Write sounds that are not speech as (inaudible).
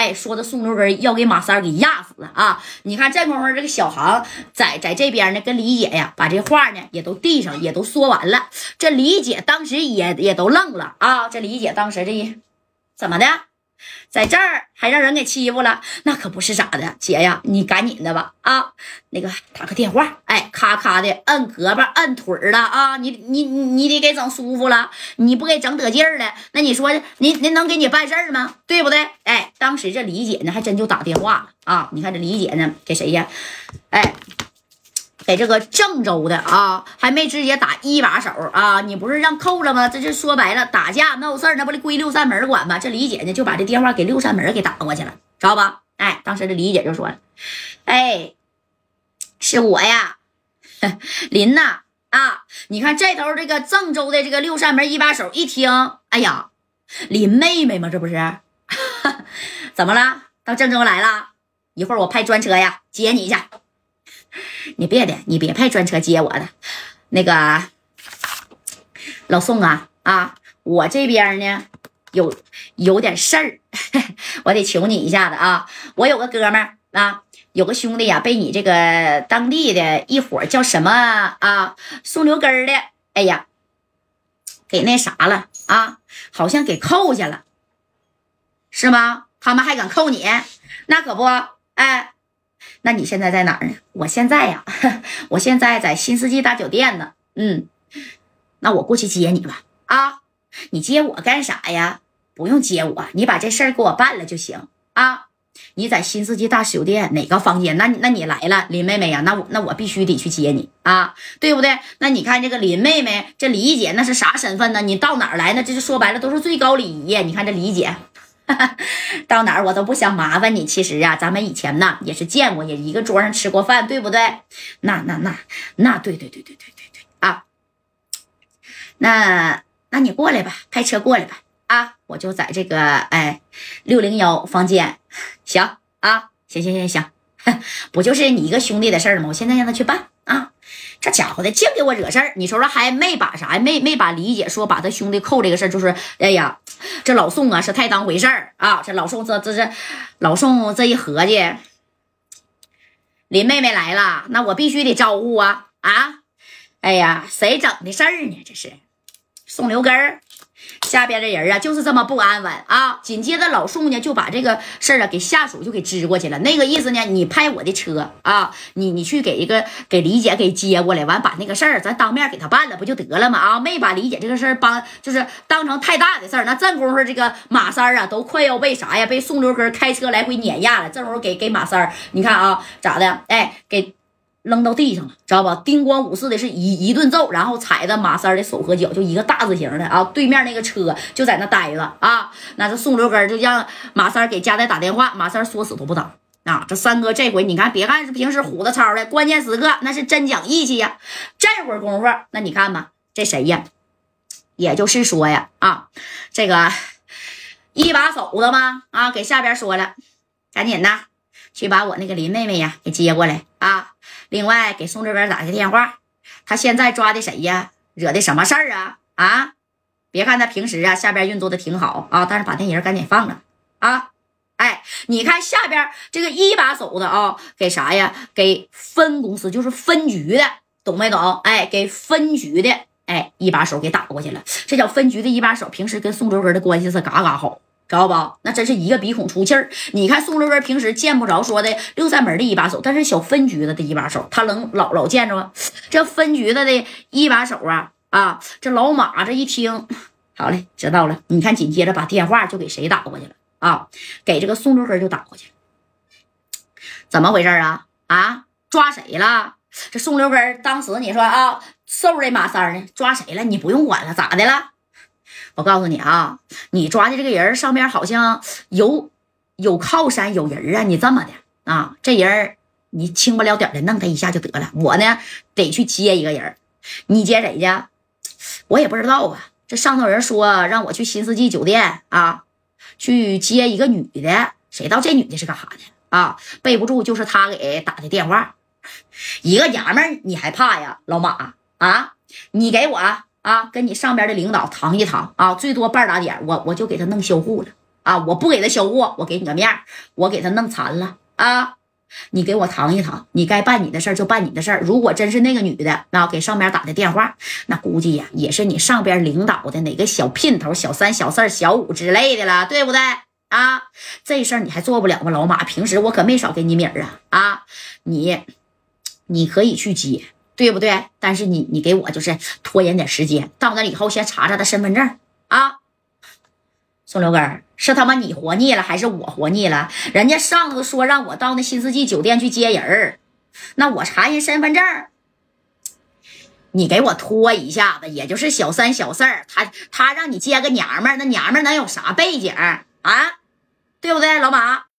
哎，说的宋六根要给马三给压死了啊！你看这功夫，这个小航在在这边呢，跟李姐呀把这话呢也都递上，也都说完了。这李姐当时也也都愣了啊！这李姐当时这一怎么的？在这儿还让人给欺负了，那可不是咋的，姐呀，你赶紧的吧啊！那个打个电话，哎，咔咔的摁胳膊摁腿儿了啊！你你你得给整舒服了，你不给整得劲儿了，那你说您您能给你办事儿吗？对不对？哎，当时这李姐呢，还真就打电话了啊！你看这李姐呢，给谁呀？哎。在这个郑州的啊，还没直接打一把手啊！你不是让扣了吗？这就说白了，打架闹事儿那不归六扇门管吗？这李姐呢就把这电话给六扇门给打过去了，知道吧？哎，当时这李姐就说了：“哎，是我呀，林呐啊！你看这头这个郑州的这个六扇门一把手一听，哎呀，林妹妹吗？这不是？(laughs) 怎么了？到郑州来了？一会儿我派专车呀接你去。” (laughs) 你别的，你别派专车接我的，那个老宋啊啊，我这边呢有有点事儿，(laughs) 我得求你一下子啊！我有个哥们儿啊，有个兄弟呀，被你这个当地的一伙叫什么啊送牛根的，哎呀，给那啥了啊，好像给扣下了，是吗？他们还敢扣你？那可不，哎。那你现在在哪儿呢？我现在呀，(laughs) 我现在在新世纪大酒店呢。嗯，那我过去接你吧。啊，你接我干啥呀？不用接我，你把这事儿给我办了就行啊。你在新世纪大酒店哪个房间？那那你来了，林妹妹呀，那我那我必须得去接你啊，对不对？那你看这个林妹妹，这李姐那是啥身份呢？你到哪儿来呢？这就说白了都是最高礼仪。你看这李姐。(laughs) 到哪儿我都不想麻烦你。其实啊，咱们以前呢也是见过，也一个桌上吃过饭，对不对？那那那那，对对对对对对对啊！那那你过来吧，开车过来吧啊！我就在这个哎六零幺房间，行啊，行行行行，(laughs) 不就是你一个兄弟的事儿吗？我现在让他去办。这家伙的净给我惹事儿，你瞅瞅还没把啥？没没把李姐说把他兄弟扣这个事儿，就是哎呀，这老宋啊是太当回事儿啊！这老宋这这这老宋这一合计，林妹妹来了，那我必须得招呼啊啊！哎呀，谁整的事儿呢？这是宋刘根儿。下边的人啊，就是这么不安稳啊！紧接着老宋呢，就把这个事儿啊给下属就给支过去了。那个意思呢，你派我的车啊，你你去给一个给李姐给接过来，完把那个事儿咱当面给他办了，不就得了吗？啊，没把李姐这个事儿帮，就是当成太大的事儿。那这功夫，这个马三啊，都快要被啥呀？被宋六根开车来回碾压了。这会儿给给马三，你看啊，咋的？哎，给。扔到地上了，知道吧？叮咣五四的是一一顿揍，然后踩着马三的手和脚，就一个大字形的啊。对面那个车就在那待着啊。那这宋六根就让马三给家代打电话，马三说死都不打啊。这三哥这回你看，别看是平时虎子操的，关键时刻那是真讲义气呀。这会儿功夫，那你看吧，这谁呀？也就是说呀，啊，这个一把手的吗，啊，给下边说了，赶紧的去把我那个林妹妹呀给接过来啊。另外给宋这边打个电话，他现在抓的谁呀？惹的什么事儿啊？啊！别看他平时啊下边运作的挺好啊，但是把那人赶紧放了啊！哎，你看下边这个一把手的啊，给啥呀？给分公司就是分局的，懂没懂？哎，给分局的哎一把手给打过去了。这叫分局的一把手，平时跟宋周根的关系是嘎嘎好。知道不？那真是一个鼻孔出气儿。你看宋六根平时见不着说的六扇门的一把手，但是小分局子的一把手，他能老老见着吗？这分局子的一把手啊啊！这老马这一听，好嘞，知道了。你看，紧接着把电话就给谁打过去了啊？给这个宋六根就打过去。怎么回事啊？啊，抓谁了？这宋六根当时你说啊，瘦的马三呢？抓谁了？你不用管了，咋的了？我告诉你啊，你抓的这个人上面好像有有靠山有人啊，你这么的啊，这人你轻不了点的弄他一下就得了。我呢得去接一个人，你接谁去？我也不知道啊。这上头人说让我去新世纪酒店啊，去接一个女的，谁知道这女的是干啥的啊？备不住就是他给打的电话。一个娘们你还怕呀，老马啊？你给我。啊，跟你上边的领导谈一谈啊，最多半打点，我我就给他弄销户了啊！我不给他销户，我给你个面我给他弄残了啊！你给我谈一谈，你该办你的事儿就办你的事儿。如果真是那个女的，那给上边打的电话，那估计呀也是你上边领导的哪个小姘头、小三、小四、小五之类的了，对不对啊？这事儿你还做不了吗，老马？平时我可没少给你米儿啊啊！你你可以去接，对不对？但是你你给我就是拖延点时间，到那以后先查查他身份证啊。宋刘根是他妈你活腻了，还是我活腻了？人家上头说让我到那新世纪酒店去接人那我查人身份证，你给我拖一下子，也就是小三小四儿，他他让你接个娘们儿，那娘们儿能有啥背景啊？对不对，老马？